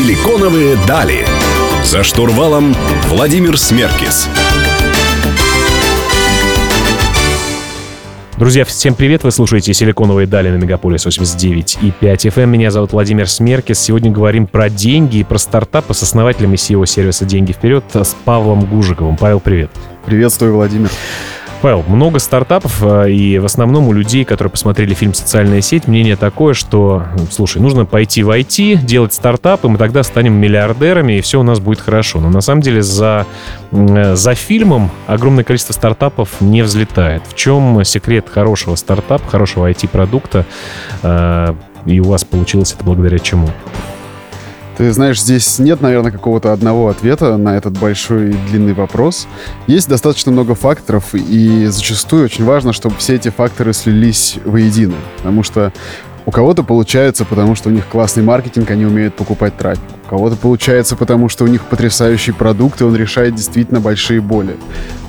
Силиконовые дали. За штурвалом Владимир Смеркис. Друзья, всем привет! Вы слушаете «Силиконовые дали» на Мегаполис 89 и 5 FM. Меня зовут Владимир Смеркис. Сегодня говорим про деньги и про стартапы с основателем и SEO сервиса «Деньги вперед» с Павлом Гужиковым. Павел, привет! Приветствую, Владимир. Павел, много стартапов, э, и в основном у людей, которые посмотрели фильм «Социальная сеть», мнение такое, что, слушай, нужно пойти в IT, делать стартап, и мы тогда станем миллиардерами, и все у нас будет хорошо. Но на самом деле за, э, за фильмом огромное количество стартапов не взлетает. В чем секрет хорошего стартапа, хорошего IT-продукта, э, и у вас получилось это благодаря чему? Ты знаешь, здесь нет, наверное, какого-то одного ответа на этот большой и длинный вопрос. Есть достаточно много факторов, и зачастую очень важно, чтобы все эти факторы слились воедино. Потому что у кого-то получается, потому что у них классный маркетинг, они умеют покупать трафик. У кого-то получается, потому что у них потрясающий продукт, и он решает действительно большие боли.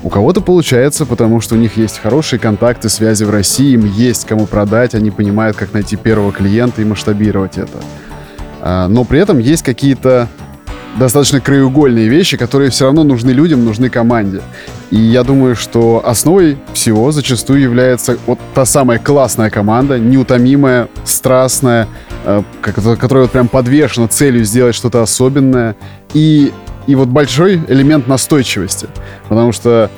У кого-то получается, потому что у них есть хорошие контакты, связи в России, им есть кому продать, они понимают, как найти первого клиента и масштабировать это. А, но при этом есть какие-то достаточно краеугольные вещи, которые все равно нужны людям, нужны команде. И я думаю, что основой всего зачастую является вот та самая классная команда, неутомимая, страстная, э, которая вот прям подвешена целью сделать что-то особенное. И, и вот большой элемент настойчивости. Потому что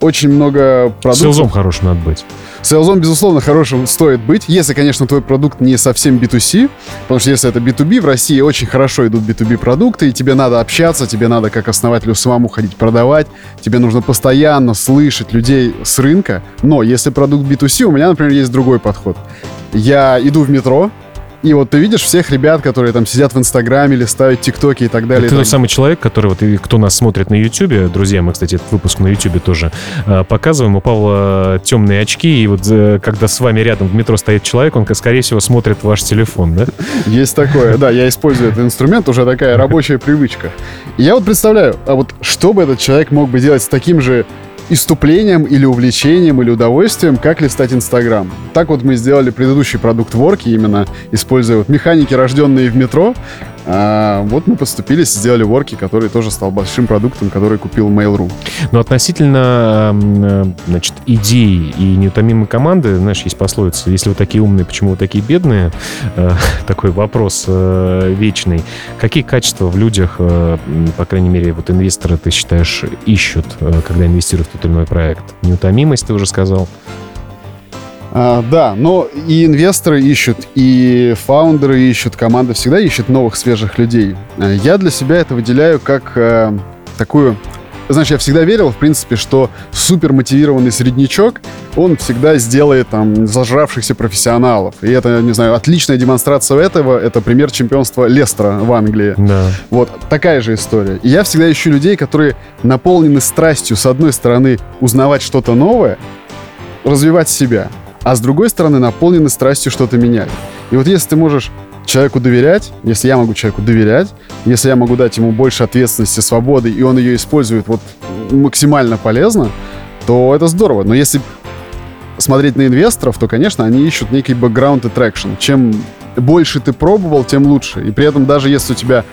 очень много продуктов... Селзом хорошим надо быть. Селзом, безусловно, хорошим стоит быть, если, конечно, твой продукт не совсем B2C, потому что если это B2B, в России очень хорошо идут B2B продукты, и тебе надо общаться, тебе надо как основателю самому ходить продавать, тебе нужно постоянно слышать людей с рынка, но если продукт B2C, у меня, например, есть другой подход. Я иду в метро, и вот ты видишь всех ребят, которые там сидят в Инстаграме, листают ТикТоки и так далее. Это тот самый человек, который вот, и кто нас смотрит на Ютубе, друзья, мы, кстати, этот выпуск на Ютубе тоже э, показываем. У Павла темные очки, и вот э, когда с вами рядом в метро стоит человек, он, скорее всего, смотрит ваш телефон, да? Есть такое, да, я использую этот инструмент, уже такая рабочая привычка. И я вот представляю, а вот что бы этот человек мог бы делать с таким же иступлением или увлечением или удовольствием, как листать Инстаграм. Так вот мы сделали предыдущий продукт Ворки, именно используя вот механики, рожденные в метро, а, вот мы поступились, сделали ворки, который тоже стал большим продуктом, который купил Mail.ru. Но относительно э, значит, идей и неутомимой команды, знаешь, есть пословица, если вы такие умные, почему вы такие бедные? Э, такой вопрос э, вечный. Какие качества в людях, по крайней мере, вот инвесторы, ты считаешь, ищут, когда инвестируют в тот или иной проект? Неутомимость, ты уже сказал. А, да, но и инвесторы ищут, и фаундеры ищут, команда всегда ищет новых, свежих людей. А, я для себя это выделяю как э, такую... Знаешь, я всегда верил, в принципе, что супер мотивированный среднячок, он всегда сделает там зажравшихся профессионалов. И это, не знаю, отличная демонстрация этого, это пример чемпионства Лестера в Англии. Да. Вот, такая же история. И я всегда ищу людей, которые наполнены страстью, с одной стороны, узнавать что-то новое, развивать себя, а с другой стороны наполнены страстью что-то менять. И вот если ты можешь человеку доверять, если я могу человеку доверять, если я могу дать ему больше ответственности, свободы, и он ее использует вот максимально полезно, то это здорово. Но если смотреть на инвесторов, то, конечно, они ищут некий бэкграунд и traction. Чем больше ты пробовал, тем лучше. И при этом даже если у тебя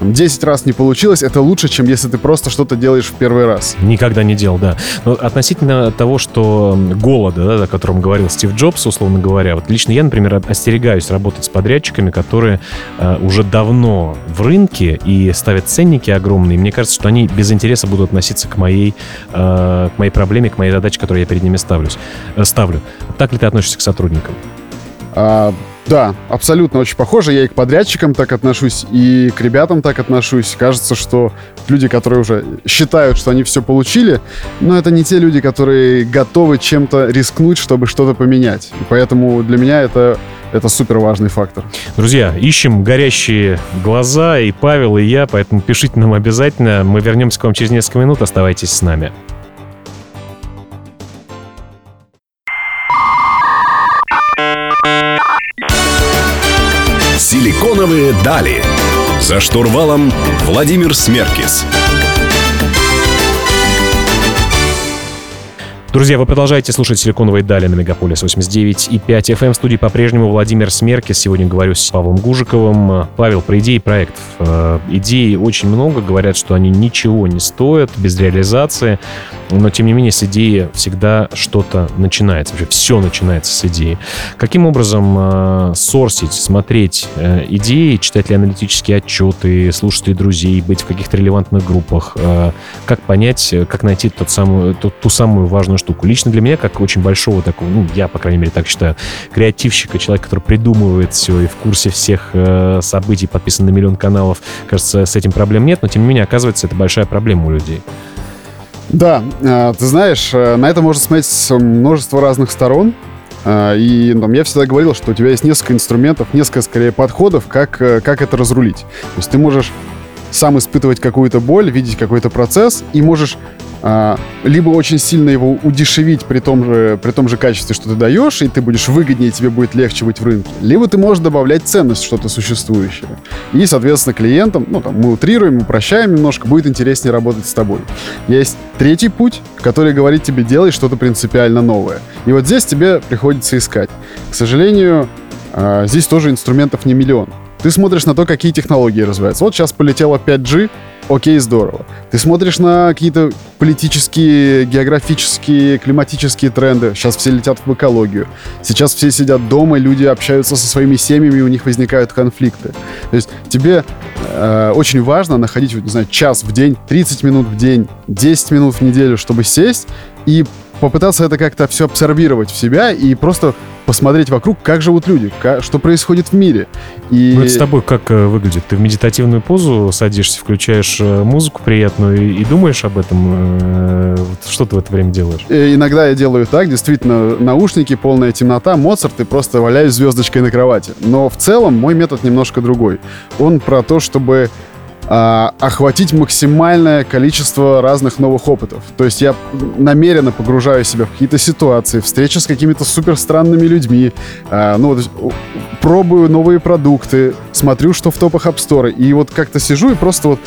10 раз не получилось, это лучше, чем если ты просто что-то делаешь в первый раз. Никогда не делал, да. Но относительно того, что голода, да, о котором говорил Стив Джобс, условно говоря, вот лично я, например, остерегаюсь работать с подрядчиками, которые э, уже давно в рынке и ставят ценники огромные. Мне кажется, что они без интереса будут относиться к моей, э, к моей проблеме, к моей задаче, которую я перед ними ставлюсь, э, ставлю. Так ли ты относишься к сотрудникам? А, да, абсолютно очень похоже. Я и к подрядчикам так отношусь, и к ребятам так отношусь. Кажется, что люди, которые уже считают, что они все получили, но это не те люди, которые готовы чем-то рискнуть, чтобы что-то поменять. И поэтому для меня это это супер важный фактор. Друзья, ищем горящие глаза, и Павел, и я, поэтому пишите нам обязательно. Мы вернемся к вам через несколько минут. Оставайтесь с нами. «Силиконовые дали». За штурвалом Владимир Смеркис. Друзья, вы продолжаете слушать «Силиконовые дали» на Мегаполис 89 и 5 FM. В студии по-прежнему Владимир Смеркис. Сегодня говорю с Павлом Гужиковым. Павел, про идеи проектов. Э, идей очень много. Говорят, что они ничего не стоят без реализации. Но, тем не менее, с идеи всегда что-то начинается. Вообще все начинается с идеи. Каким образом э, сорсить, смотреть э, идеи, читать ли аналитические отчеты, слушать ли друзей, быть в каких-то релевантных группах? Как понять, как найти тот самый, ту, ту самую важную штуку. Лично для меня, как очень большого такого, ну, я, по крайней мере, так считаю, креативщика, человека, который придумывает все и в курсе всех э, событий, подписан на миллион каналов, кажется, с этим проблем нет, но, тем не менее, оказывается, это большая проблема у людей. Да, э, ты знаешь, э, на это можно смотреть с множества разных сторон. Э, и там, я всегда говорил, что у тебя есть несколько инструментов, несколько, скорее, подходов, как, как это разрулить. То есть ты можешь сам испытывать какую-то боль, видеть какой-то процесс, и можешь а, либо очень сильно его удешевить при том, же, при том же качестве, что ты даешь, и ты будешь выгоднее, тебе будет легче быть в рынке, либо ты можешь добавлять ценность что-то существующее. И, соответственно, клиентам, ну, там, мы утрируем, упрощаем немножко, будет интереснее работать с тобой. Есть третий путь, который говорит тебе, делай что-то принципиально новое. И вот здесь тебе приходится искать. К сожалению, а, здесь тоже инструментов не миллион. Ты смотришь на то, какие технологии развиваются. Вот сейчас полетело 5G, окей, здорово. Ты смотришь на какие-то политические, географические, климатические тренды. Сейчас все летят в экологию. Сейчас все сидят дома, люди общаются со своими семьями, у них возникают конфликты. То есть тебе э, очень важно находить, не знаю, час в день, 30 минут в день, 10 минут в неделю, чтобы сесть и попытаться это как-то все абсорбировать в себя и просто посмотреть вокруг, как живут люди, как, что происходит в мире. И... Ну, это с тобой как э, выглядит? Ты в медитативную позу садишься, включаешь э, музыку приятную и, и думаешь об этом? Э, что ты в это время делаешь? И иногда я делаю так, действительно, наушники, полная темнота, Моцарт, и просто валяюсь звездочкой на кровати. Но в целом мой метод немножко другой. Он про то, чтобы а, охватить максимальное количество разных новых опытов. То есть я намеренно погружаю себя в какие-то ситуации, встречи с какими-то супер странными людьми, а, ну, вот, пробую новые продукты, смотрю, что в топах App Store, и вот как-то сижу и просто вот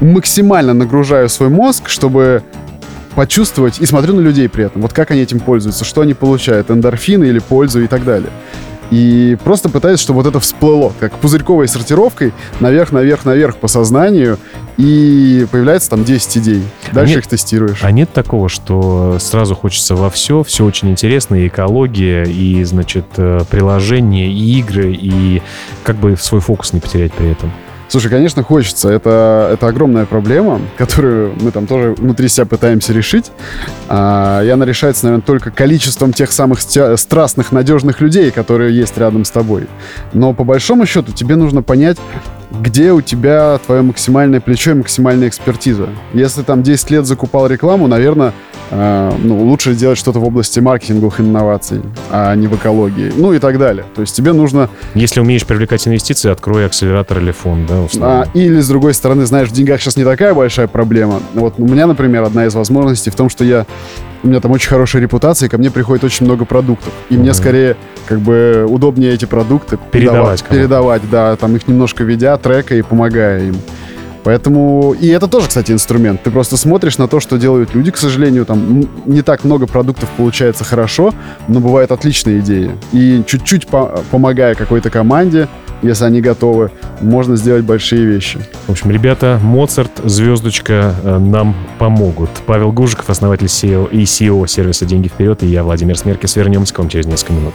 максимально нагружаю свой мозг, чтобы почувствовать и смотрю на людей при этом, вот как они этим пользуются, что они получают, эндорфины или пользу и так далее. И просто пытаюсь, чтобы вот это всплыло, как пузырьковой сортировкой, наверх, наверх, наверх по сознанию, и появляется там 10 идей. Дальше а нет, их тестируешь. А нет такого, что сразу хочется во все, все очень интересно, и экология, и, значит, э, приложения, и игры, и как бы свой фокус не потерять при этом? Слушай, конечно, хочется. Это, это огромная проблема, которую мы там тоже внутри себя пытаемся решить. А, и она решается, наверное, только количеством тех самых страстных, надежных людей, которые есть рядом с тобой. Но по большому счету тебе нужно понять, где у тебя твое максимальное плечо и максимальная экспертиза. Если там 10 лет закупал рекламу, наверное, э, ну, лучше делать что-то в области маркетинговых инноваций, а не в экологии, ну и так далее. То есть тебе нужно... Если умеешь привлекать инвестиции, открой акселератор или фонд, да, условно. А, или, с другой стороны, знаешь, в деньгах сейчас не такая большая проблема. Вот у меня, например, одна из возможностей в том, что я у меня там очень хорошая репутация, и ко мне приходит очень много продуктов. И mm-hmm. мне скорее как бы удобнее эти продукты передавать. Передавать, да, там их немножко ведя, трека и помогая им. Поэтому... И это тоже, кстати, инструмент. Ты просто смотришь на то, что делают люди. К сожалению, там не так много продуктов получается хорошо, но бывают отличные идеи. И чуть-чуть по помогая какой-то команде, если они готовы, можно сделать большие вещи. В общем, ребята, Моцарт, звездочка э, нам помогут. Павел Гужиков, основатель SEO и CEO сервиса «Деньги вперед», и я, Владимир Смеркис. Вернемся к вам через несколько минут.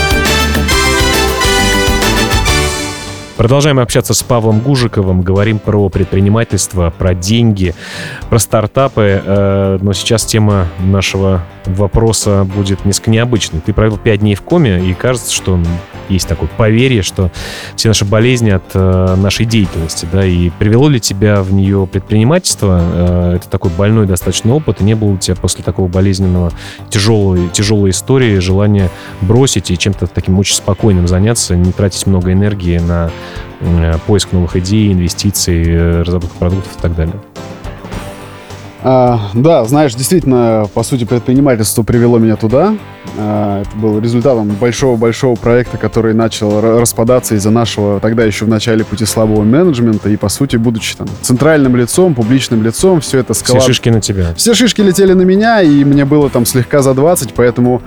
Продолжаем общаться с Павлом Гужиковым, говорим про предпринимательство, про деньги, про стартапы, э, но сейчас тема нашего вопроса будет несколько необычной. Ты провел пять дней в коме, и кажется, что есть такое поверье, что все наши болезни от э, нашей деятельности, да, и привело ли тебя в нее предпринимательство? Э, это такой больной достаточно опыт, и не было у тебя после такого болезненного, тяжелой, тяжелой истории желания бросить и чем-то таким очень спокойным заняться, не тратить много энергии на поиск новых идей, инвестиций, э, разработку продуктов и так далее. А, да, знаешь, действительно, по сути, предпринимательство привело меня туда. А, Это был результатом большого-большого проекта, который начал ра- распадаться из-за нашего тогда еще в начале пути слабого менеджмента. И, по сути, будучи там центральным лицом, публичным лицом, все это Все скала... шишки на тебя. Все шишки летели на меня, и мне было там слегка за 20, поэтому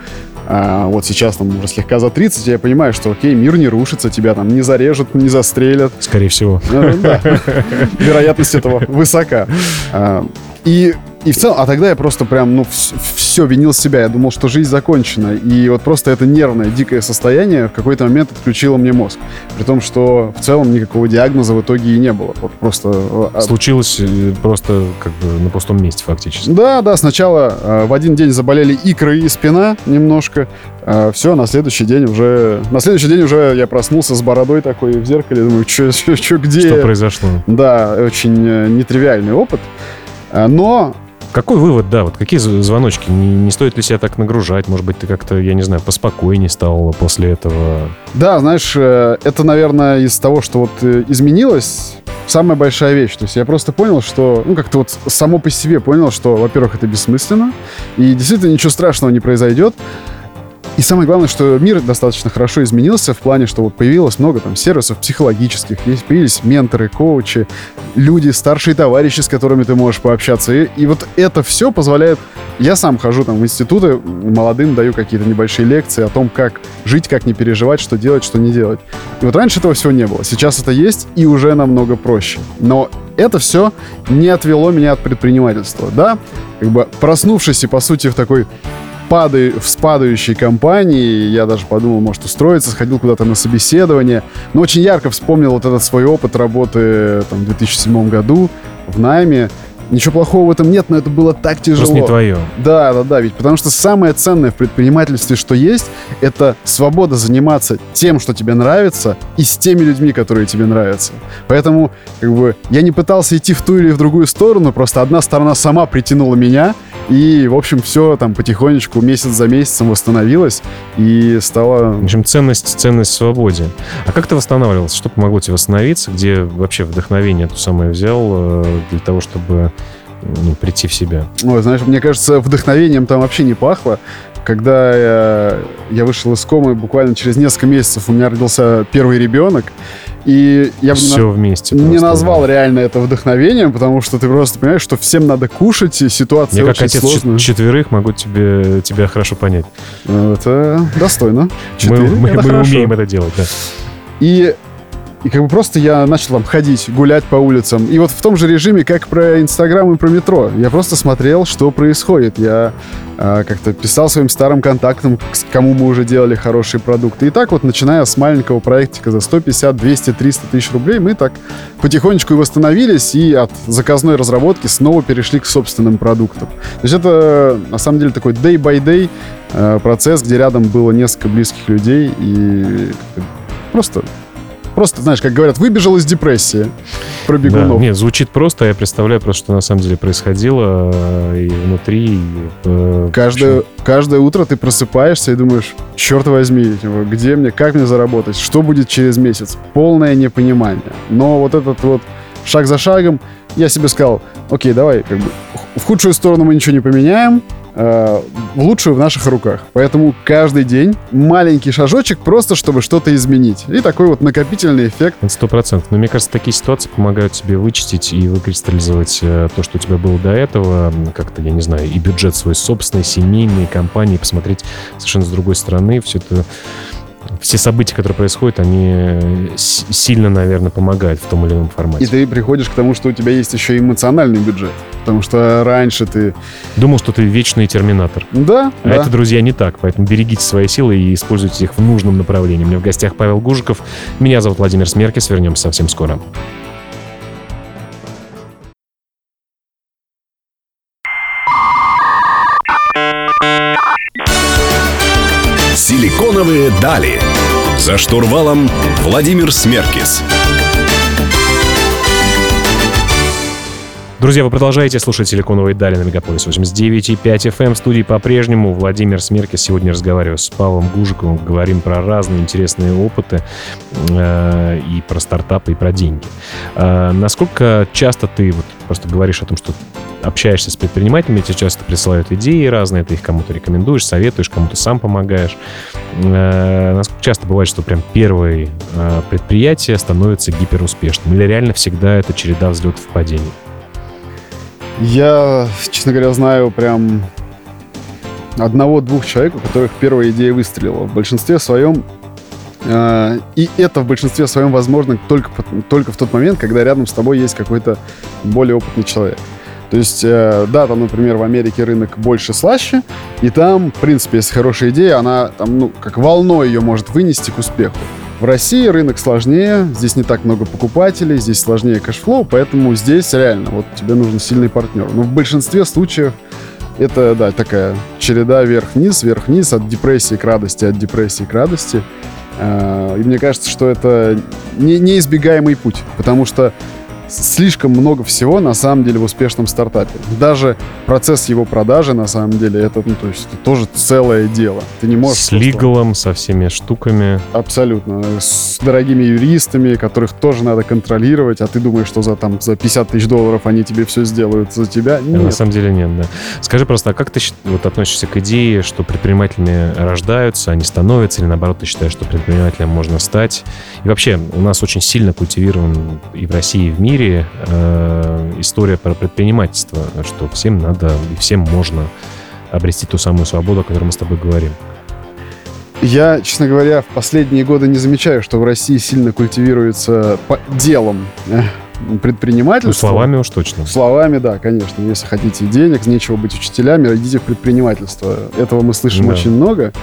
а, вот сейчас там уже слегка за 30, я понимаю, что окей, мир не рушится, тебя там не зарежут, не застрелят. Скорее всего. Ну, да. Вероятность этого высока. А, И, и в целом, а тогда я просто прям, ну, все, винил себя. Я думал, что жизнь закончена. И вот просто это нервное, дикое состояние в какой-то момент отключило мне мозг. При том, что в целом никакого диагноза в итоге и не было. Вот просто... а, Случилось э, просто как бы на пустом месте фактически. Да, да, сначала э, в один день заболели икры и спина немножко. все, на следующий день уже... На следующий день уже я проснулся с бородой такой в зеркале. Думаю, что, где... Что произошло? Да, очень э, нетривиальный опыт. Но Какой вывод, да, вот какие звоночки? Не, не стоит ли себя так нагружать? Может быть, ты как-то, я не знаю, поспокойнее стал после этого? Да, знаешь, э, это, наверное, из того, что вот э, изменилось, самая большая вещь. То есть я просто понял, что, ну, как-то вот само по себе понял, что, во-первых, это бессмысленно, и действительно ничего страшного не произойдет. И самое главное, что мир достаточно хорошо изменился в плане, что вот появилось много там сервисов психологических, есть, появились менторы, коучи, люди, старшие товарищи, с которыми ты можешь пообщаться. И, и вот это все позволяет... Я сам хожу там в институты, молодым даю какие-то небольшие лекции о том, как жить, как не переживать, что делать, что не делать. И вот раньше этого всего не было. Сейчас это есть, и уже намного проще. Но это все не отвело меня от предпринимательства. Да, как бы проснувшись и, по сути, в такой падаю, в спадающей компании. Я даже подумал, может, устроиться, сходил куда-то на собеседование. Но очень ярко вспомнил вот этот свой опыт работы там, в 2007 году в найме. Ничего плохого в этом нет, но это было так тяжело. Просто не твое. Да, да, да, ведь потому что самое ценное в предпринимательстве, что есть, это свобода заниматься тем, что тебе нравится, и с теми людьми, которые тебе нравятся. Поэтому, как бы, я не пытался идти в ту или в другую сторону, просто одна сторона сама притянула меня, и, в общем, все там потихонечку, месяц за месяцем восстановилось, и стало... В общем, ценность, ценность в свободе. А как ты восстанавливался? Что помогло тебе восстановиться? Где вообще вдохновение то самое взял э, для того, чтобы ну, прийти в себя? Ой, знаешь, мне кажется, вдохновением там вообще не пахло. Когда я, я вышел из комы, буквально через несколько месяцев у меня родился первый ребенок, и я Все вместе. не просто, назвал да. реально это вдохновением, потому что ты просто понимаешь, что всем надо кушать, и ситуация Я как очень отец сложная. чет- четверых могу тебе, тебя хорошо понять. Это достойно. Мы, Четыре, мы- это мы хорошо. умеем это делать, да. И, и как бы просто я начал там ходить, гулять по улицам. И вот в том же режиме, как про Инстаграм и про метро. Я просто смотрел, что происходит. Я а, как-то писал своим старым контактам, кому мы уже делали хорошие продукты. И так вот, начиная с маленького проектика за 150, 200, 300 тысяч рублей, мы так потихонечку и восстановились, и от заказной разработки снова перешли к собственным продуктам. То есть это, на самом деле, такой day-by-day э, процесс, где рядом было несколько близких людей, и просто Просто, знаешь, как говорят, выбежал из депрессии про Да, бегунов. Нет, звучит просто, а я представляю просто, что на самом деле происходило э, и внутри. и, э, Каждое, каждое утро ты просыпаешься и думаешь, черт возьми, типа, где мне, как мне заработать, что будет через месяц? Полное непонимание. Но вот этот вот шаг за шагом, я себе сказал, окей, давай, как бы, в худшую сторону мы ничего не поменяем, э, лучшую в наших руках. Поэтому каждый день маленький шажочек просто, чтобы что-то изменить. И такой вот накопительный эффект. Сто процентов. Но мне кажется, такие ситуации помогают тебе вычистить и выкристаллизовать э, то, что у тебя было до этого, как-то, я не знаю, и бюджет свой собственный, семейный, компании, посмотреть совершенно с другой стороны. Все это все события, которые происходят, они э, сильно, наверное, помогают в том или ином формате. И ты приходишь к тому, что у тебя есть еще эмоциональный бюджет. Потому что раньше ты... Думал, что ты вечный терминатор. Да, А да. это, друзья, не так. Поэтому берегите свои силы и используйте их в нужном направлении. У меня в гостях Павел Гужиков. Меня зовут Владимир Смеркис. Вернемся совсем скоро. Силиконовые дали. За штурвалом Владимир Смеркис. Друзья, вы продолжаете слушать «Силиконовые дали» на Мегаполис 89.5 FM. В студии по-прежнему Владимир Смеркис. Сегодня разговариваю с Павлом Гужиковым. Говорим про разные интересные опыты э, и про стартапы, и про деньги. Э, насколько часто ты вот просто говоришь о том, что общаешься с предпринимателями, тебе часто присылают идеи разные, ты их кому-то рекомендуешь, советуешь, кому-то сам помогаешь. Э, насколько часто бывает, что прям первое э, предприятие становится гиперуспешным? Или реально всегда это череда взлетов и падений? Я, честно говоря, знаю прям одного-двух человек, у которых первая идея выстрелила. В большинстве своем э, и это в большинстве своем возможно только, только в тот момент, когда рядом с тобой есть какой-то более опытный человек. То есть, э, да, там, например, в Америке рынок больше слаще, и там, в принципе, если хорошая идея, она там, ну, как волной ее может вынести к успеху. В России рынок сложнее, здесь не так много покупателей, здесь сложнее cash flow, поэтому здесь реально вот тебе нужен сильный партнер. Но в большинстве случаев это, да, такая череда вверх-вниз, вверх-вниз, от депрессии к радости, от депрессии к радости. Э, и мне кажется, что это не, неизбегаемый путь, потому что слишком много всего на самом деле в успешном стартапе. Даже процесс его продажи на самом деле это, ну, то есть это тоже целое дело. Ты не можешь... С просто... лигалом, со всеми штуками. Абсолютно. С дорогими юристами, которых тоже надо контролировать, а ты думаешь, что за, там, за 50 тысяч долларов они тебе все сделают за тебя? Нет. На самом деле нет, да. Скажи просто, а как ты вот, относишься к идее, что предпринимателями рождаются, они становятся, или наоборот ты считаешь, что предпринимателем можно стать? И вообще, у нас очень сильно культивирован и в России, и в мире мире э, история про предпринимательство, что всем надо и всем можно обрести ту самую свободу, о которой мы с тобой говорим. Я, честно говоря, в последние годы не замечаю, что в России сильно культивируется делом предпринимательство. Ну, словами уж точно. Словами, да, конечно. Если хотите денег, нечего быть учителями, идите в предпринимательство. Этого мы слышим да. очень много.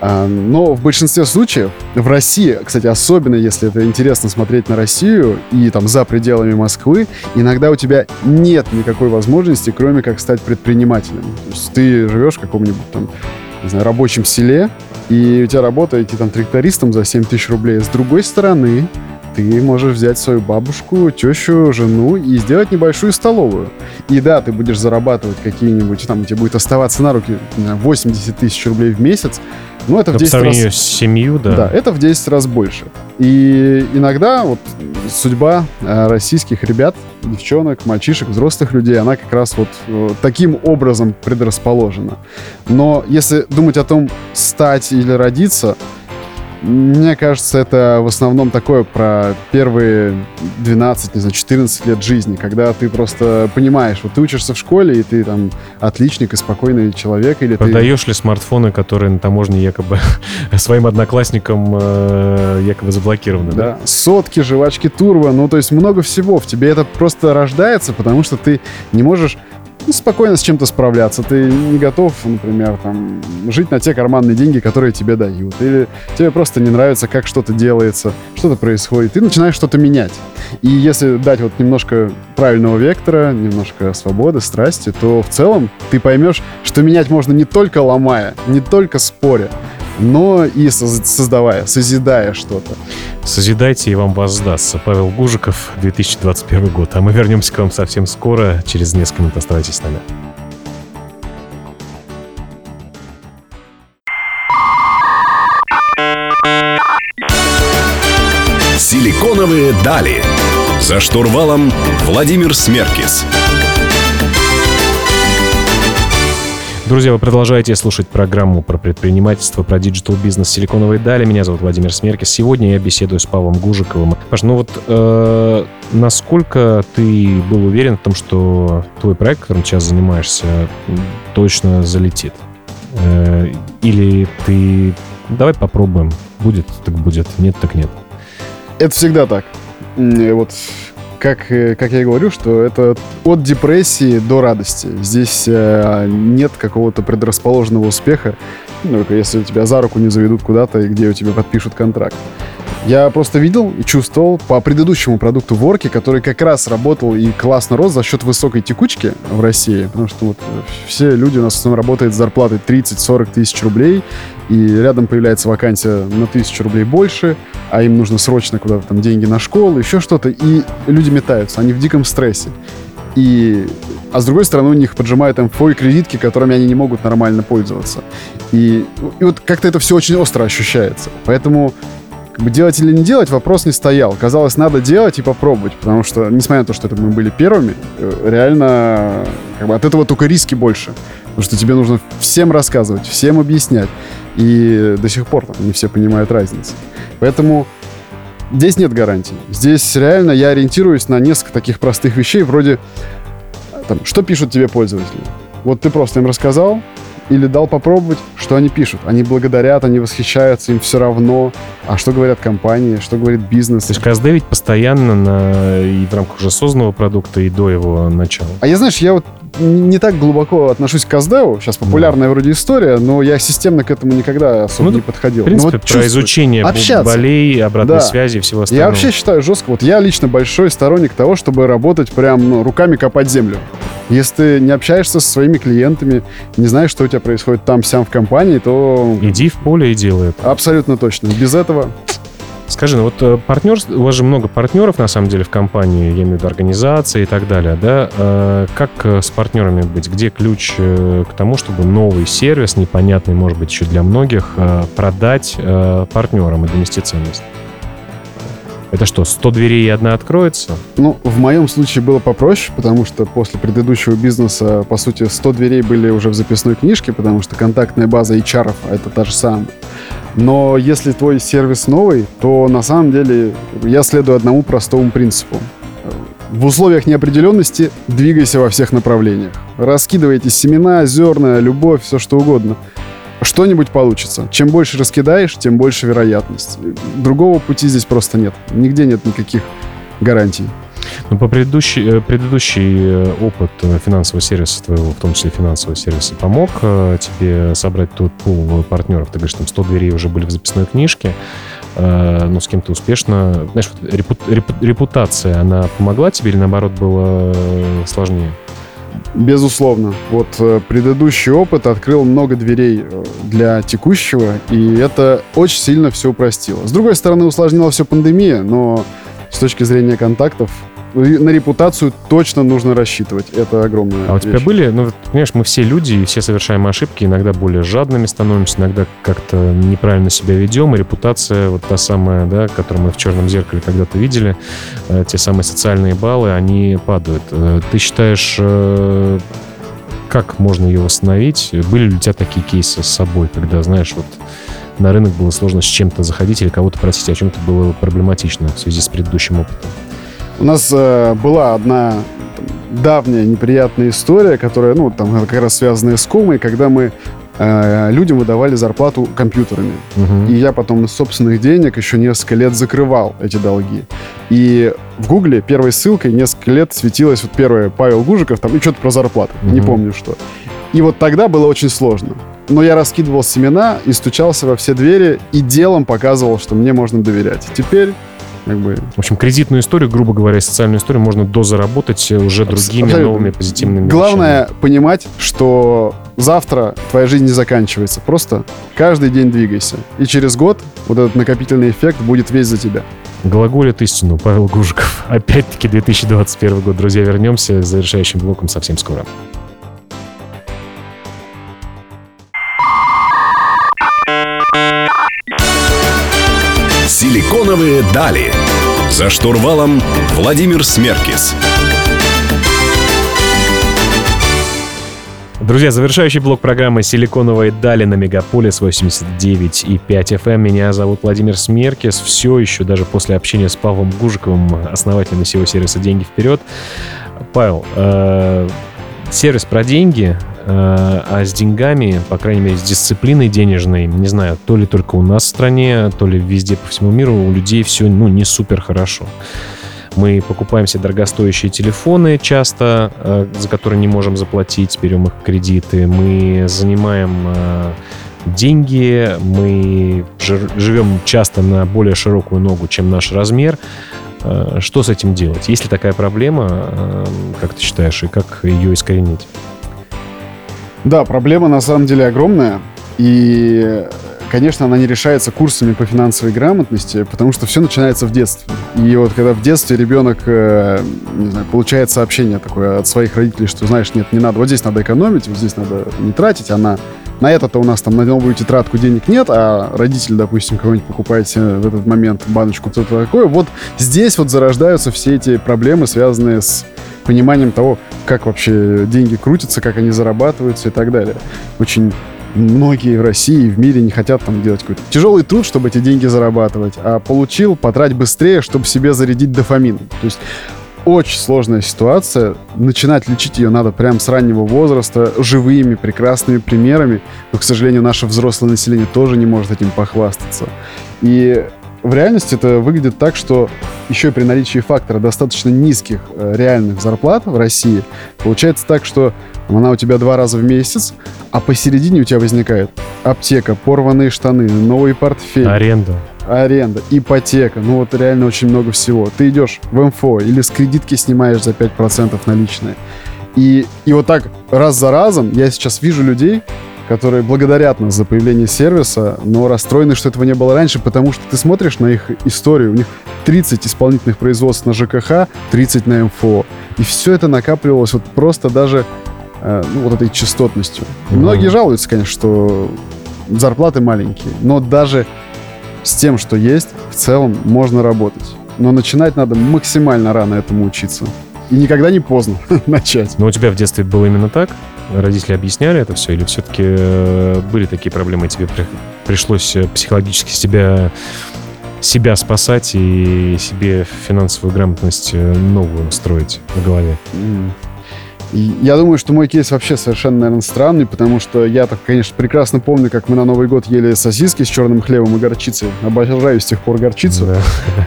А, но в большинстве случаев в России, кстати, особенно если это интересно смотреть на Россию и там за пределами Москвы, иногда у тебя нет никакой возможности, кроме как стать предпринимателем. То есть ты живешь в каком-нибудь там не знаю, рабочем селе, и у тебя работа идти там трактористом за 7 тысяч рублей. С другой стороны, ты можешь взять свою бабушку, тещу, жену и сделать небольшую столовую. И да, ты будешь зарабатывать какие-нибудь, там, тебе будет оставаться на руки 80 тысяч рублей в месяц, но это Но в 10 по раз... с семью, да. Да, это в 10 раз больше. И иногда вот судьба э, российских ребят, девчонок, мальчишек, взрослых людей, она как раз вот э, таким образом предрасположена. Но если думать о том, стать или родиться, мне кажется, это в основном такое про первые 12, не знаю, 14 лет жизни, когда ты просто понимаешь, вот ты учишься в школе, и ты там отличник и спокойный человек, или Продаешь ты... ли смартфоны, которые на таможне якобы своим одноклассникам э, якобы заблокированы? Да? да, сотки, жвачки турбо, ну то есть много всего. В тебе это просто рождается, потому что ты не можешь спокойно с чем-то справляться. Ты не готов, например, там, жить на те карманные деньги, которые тебе дают. Или тебе просто не нравится, как что-то делается, что-то происходит. Ты начинаешь что-то менять. И если дать вот немножко правильного вектора, немножко свободы, страсти, то в целом ты поймешь, что менять можно не только ломая, не только споря, но и создавая, созидая что-то. Созидайте, и вам воздастся. Павел Гужиков, 2021 год. А мы вернемся к вам совсем скоро. Через несколько минут оставайтесь с нами. Силиконовые дали. За штурвалом Владимир Смеркис. Друзья, вы продолжаете слушать программу про предпринимательство, про digital бизнес «Силиконовые дали». Меня зовут Владимир Смеркис. Сегодня я беседую с Павлом Гужиковым. Паш, ну вот э, насколько ты был уверен в том, что твой проект, которым сейчас занимаешься, точно залетит? Э, или ты... Давай попробуем. Будет, так будет. Нет, так нет. Это всегда так. Вот как, э, как я и говорю, что это от депрессии до радости. Здесь э, нет какого-то предрасположенного успеха, ну, если тебя за руку не заведут куда-то и где у тебя подпишут контракт. Я просто видел и чувствовал по предыдущему продукту Ворки, который как раз работал и классно рос за счет высокой текучки в России, потому что вот все люди у нас в основном работают с зарплатой 30-40 тысяч рублей, и рядом появляется вакансия на тысячу рублей больше, а им нужно срочно куда-то там деньги на школу, еще что-то, и люди метаются, они в диком стрессе. И а с другой стороны у них поджимают МФО и кредитки, которыми они не могут нормально пользоваться. И, и вот как-то это все очень остро ощущается. Поэтому делать или не делать, вопрос не стоял. Казалось, надо делать и попробовать, потому что, несмотря на то, что это мы были первыми, э, реально как бы от этого только риски больше. Потому что тебе нужно всем рассказывать, всем объяснять. И до сих пор там не все понимают разницу. Поэтому здесь нет гарантий. Здесь реально я ориентируюсь на несколько таких простых вещей, вроде там, что пишут тебе пользователи. Вот ты просто им рассказал, или дал попробовать, что они пишут. Они благодарят, они восхищаются, им все равно. А что говорят компании, что говорит бизнес. То есть ведь постоянно на, и в рамках уже созданного продукта, и до его начала. А я, знаешь, я вот не так глубоко отношусь к Каздеву. Сейчас популярная да. вроде история, но я системно к этому никогда особо ну, не подходил. В принципе, ну, вот про изучение общаться. болей, обратной да. связи и всего остального. Я вообще считаю жестко. Вот я лично большой сторонник того, чтобы работать прям ну, руками копать землю. Если ты не общаешься со своими клиентами, не знаешь, что у тебя происходит там-сям в компании, то... Иди в поле и делай это. Абсолютно точно. Без этого Скажи, ну вот э, партнер, у вас же много партнеров на самом деле в компании, я имею в виду организации и так далее, да? Э, как э, с партнерами быть? Где ключ к тому, чтобы новый сервис, непонятный, может быть, еще для многих, продать партнерам и донести ценность? Это что, 100 дверей и одна откроется? Ну, в моем случае было попроще, потому что после предыдущего бизнеса, по сути, 100 дверей были уже в записной книжке, потому что контактная база HR — это та же самая. Но если твой сервис новый, то на самом деле я следую одному простому принципу. В условиях неопределенности двигайся во всех направлениях. Раскидывайте семена, зерна, любовь, все что угодно. Что-нибудь получится. Чем больше раскидаешь, тем больше вероятность. Другого пути здесь просто нет. Нигде нет никаких гарантий. Ну, по предыдущий, э, предыдущий э, опыт э, финансового сервиса твоего, в том числе финансового сервиса, помог тебе собрать тот пул партнеров? Ты говоришь, там 100 дверей уже были в записной книжке, ну, с кем-то успешно. Знаешь, репутация, она помогла тебе или, наоборот, было сложнее? Безусловно. Вот предыдущий опыт открыл много дверей для текущего, и это очень сильно все упростило. С другой стороны, усложнила все пандемия, но с точки зрения контактов на репутацию точно нужно рассчитывать. Это огромное. А у тебя были, ну, понимаешь, мы все люди, и все совершаем ошибки, иногда более жадными становимся, иногда как-то неправильно себя ведем, и репутация, вот та самая, да, которую мы в черном зеркале когда-то видели, э, те самые социальные баллы, они падают. Э, ты считаешь, э, как можно ее восстановить? Были ли у тебя такие кейсы с собой, когда, знаешь, вот на рынок было сложно с чем-то заходить или кого-то просить о чем-то было проблематично в связи с предыдущим опытом? У нас э, была одна там, давняя неприятная история, которая, ну, там, как раз связанная с комой, когда мы э, людям выдавали зарплату компьютерами. Угу. И я потом из собственных денег еще несколько лет закрывал эти долги. И в Гугле первой ссылкой несколько лет светилось вот первое Павел Гужиков, там, и что-то про зарплату, угу. не помню что. И вот тогда было очень сложно. Но я раскидывал семена и стучался во все двери, и делом показывал, что мне можно доверять. Теперь как бы... В общем, кредитную историю, грубо говоря, социальную историю можно дозаработать уже другими Абсолютно. новыми позитивными Главное вещами. понимать, что завтра твоя жизнь не заканчивается. Просто каждый день двигайся. И через год вот этот накопительный эффект будет весь за тебя. Глаголит истину Павел Гужиков. Опять-таки 2021 год. Друзья, вернемся с завершающим блоком совсем скоро. Силиконовые дали. За штурвалом Владимир Смеркис. Друзья, завершающий блок программы «Силиконовые дали» на Мегаполис 89,5 FM. Меня зовут Владимир Смеркис. Все еще, даже после общения с Павлом Гужиковым, основателем SEO сервиса «Деньги вперед». Павел, э, сервис про деньги, а с деньгами, по крайней мере, с дисциплиной денежной, не знаю, то ли только у нас в стране, то ли везде по всему миру у людей все, ну, не супер хорошо. Мы покупаем себе дорогостоящие телефоны часто, э, за которые не можем заплатить, берем их кредиты. Мы занимаем э, деньги, мы живем часто на более широкую ногу, чем наш размер. Э, что с этим делать? Есть ли такая проблема, э, как ты считаешь, и как ее искоренить? Да, проблема на самом деле огромная. И, конечно, она не решается курсами по финансовой грамотности, потому что все начинается в детстве. И вот когда в детстве ребенок, э, не знаю, получает сообщение такое от своих родителей, что, знаешь, нет, не надо, вот здесь надо экономить, вот здесь надо не тратить, а на это-то у нас там на новую тетрадку денег нет, а родитель, допустим, кого-нибудь покупаете в этот момент баночку, что-то такое. Вот здесь вот зарождаются все эти проблемы, связанные с пониманием того, как вообще деньги крутятся, как они зарабатываются и так далее. Очень многие в России и в мире не хотят там делать какой-то тяжелый труд, чтобы эти деньги зарабатывать, а получил, потрать быстрее, чтобы себе зарядить дофамин. То есть очень сложная ситуация. Начинать лечить ее надо прямо с раннего возраста, живыми, прекрасными примерами. Но, к сожалению, наше взрослое население тоже не может этим похвастаться. И в реальности это выглядит так, что еще и при наличии фактора достаточно низких э, реальных зарплат в России, получается так, что она у тебя два раза в месяц, а посередине у тебя возникает аптека, порванные штаны, новый портфель. Аренда. Аренда, ипотека, ну вот реально очень много всего. Ты идешь в МФО или с кредитки снимаешь за 5% наличные. И, и вот так раз за разом я сейчас вижу людей, которые благодарят нас за появление сервиса, но расстроены, что этого не было раньше, потому что ты смотришь на их историю, у них 30 исполнительных производств на ЖКХ, 30 на МФО. И все это накапливалось вот просто даже э, ну, вот этой частотностью. Mm-hmm. Многие жалуются, конечно, что зарплаты маленькие, но даже с тем, что есть, в целом можно работать. Но начинать надо максимально рано этому учиться. И никогда не поздно начать. Но у тебя в детстве было именно так? Родители объясняли это все? Или все-таки э, были такие проблемы, и тебе при, пришлось э, психологически себя, себя спасать и себе финансовую грамотность э, новую строить в голове? Mm. Я думаю, что мой кейс вообще совершенно, наверное, странный, потому что я так, конечно, прекрасно помню, как мы на Новый год ели сосиски с черным хлебом и горчицей. Обожаю с тех пор горчицу. Да.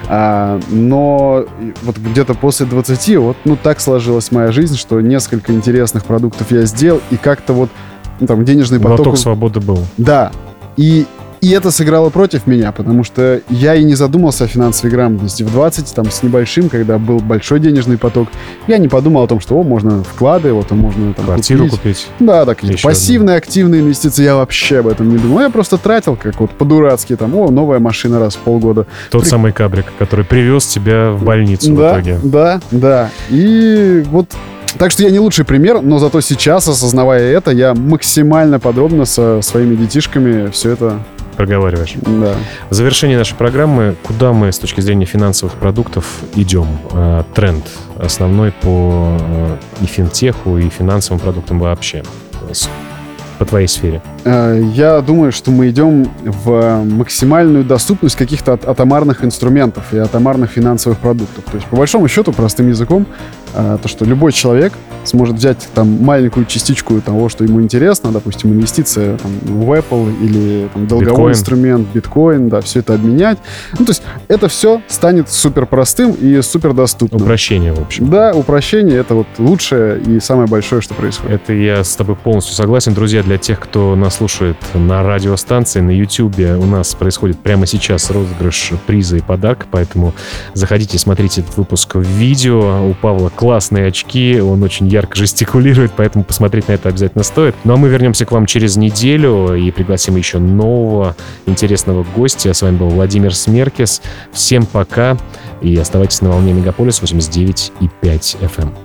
А, но вот где-то после 20, вот, ну, так сложилась моя жизнь, что несколько интересных продуктов я сделал, и как-то вот ну, там денежный поток... Глоток свободы был. Да. И и это сыграло против меня, потому что я и не задумался о финансовой грамотности. В 20, там, с небольшим, когда был большой денежный поток, я не подумал о том, что, о, можно вклады, вот, можно там, Квартиру купить. купить. Да, так, пассивные, одну. активные инвестиции, я вообще об этом не думал. Я просто тратил, как вот по-дурацки, там, о, новая машина раз в полгода. Тот При... самый кабрик, который привез тебя в больницу да, в итоге. Да, да. И вот так что я не лучший пример, но зато сейчас, осознавая это, я максимально подробно со своими детишками все это проговариваешь. Да. В завершении нашей программы, куда мы с точки зрения финансовых продуктов идем? Э, тренд основной по э, и финтеху, и финансовым продуктам вообще по твоей сфере? Э, я думаю, что мы идем в максимальную доступность каких-то атомарных инструментов и атомарных финансовых продуктов. То есть, по большому счету, простым языком, э, то, что любой человек сможет взять там маленькую частичку того, что ему интересно, допустим, инвестиция там, в Apple или там, долговой биткоин. инструмент, биткоин, да, все это обменять. Ну, то есть это все станет супер простым и супер доступным. Упрощение, в общем. Да, упрощение — это вот лучшее и самое большое, что происходит. Это я с тобой полностью согласен. Друзья, для тех, кто нас слушает на радиостанции, на YouTube, у нас происходит прямо сейчас розыгрыш приза и подарка, поэтому заходите, смотрите этот выпуск в видео. У Павла классные очки, он очень ярко жестикулирует, поэтому посмотреть на это обязательно стоит. Ну а мы вернемся к вам через неделю и пригласим еще нового интересного гостя. С вами был Владимир Смеркис. Всем пока и оставайтесь на волне Мегаполис 89,5 FM.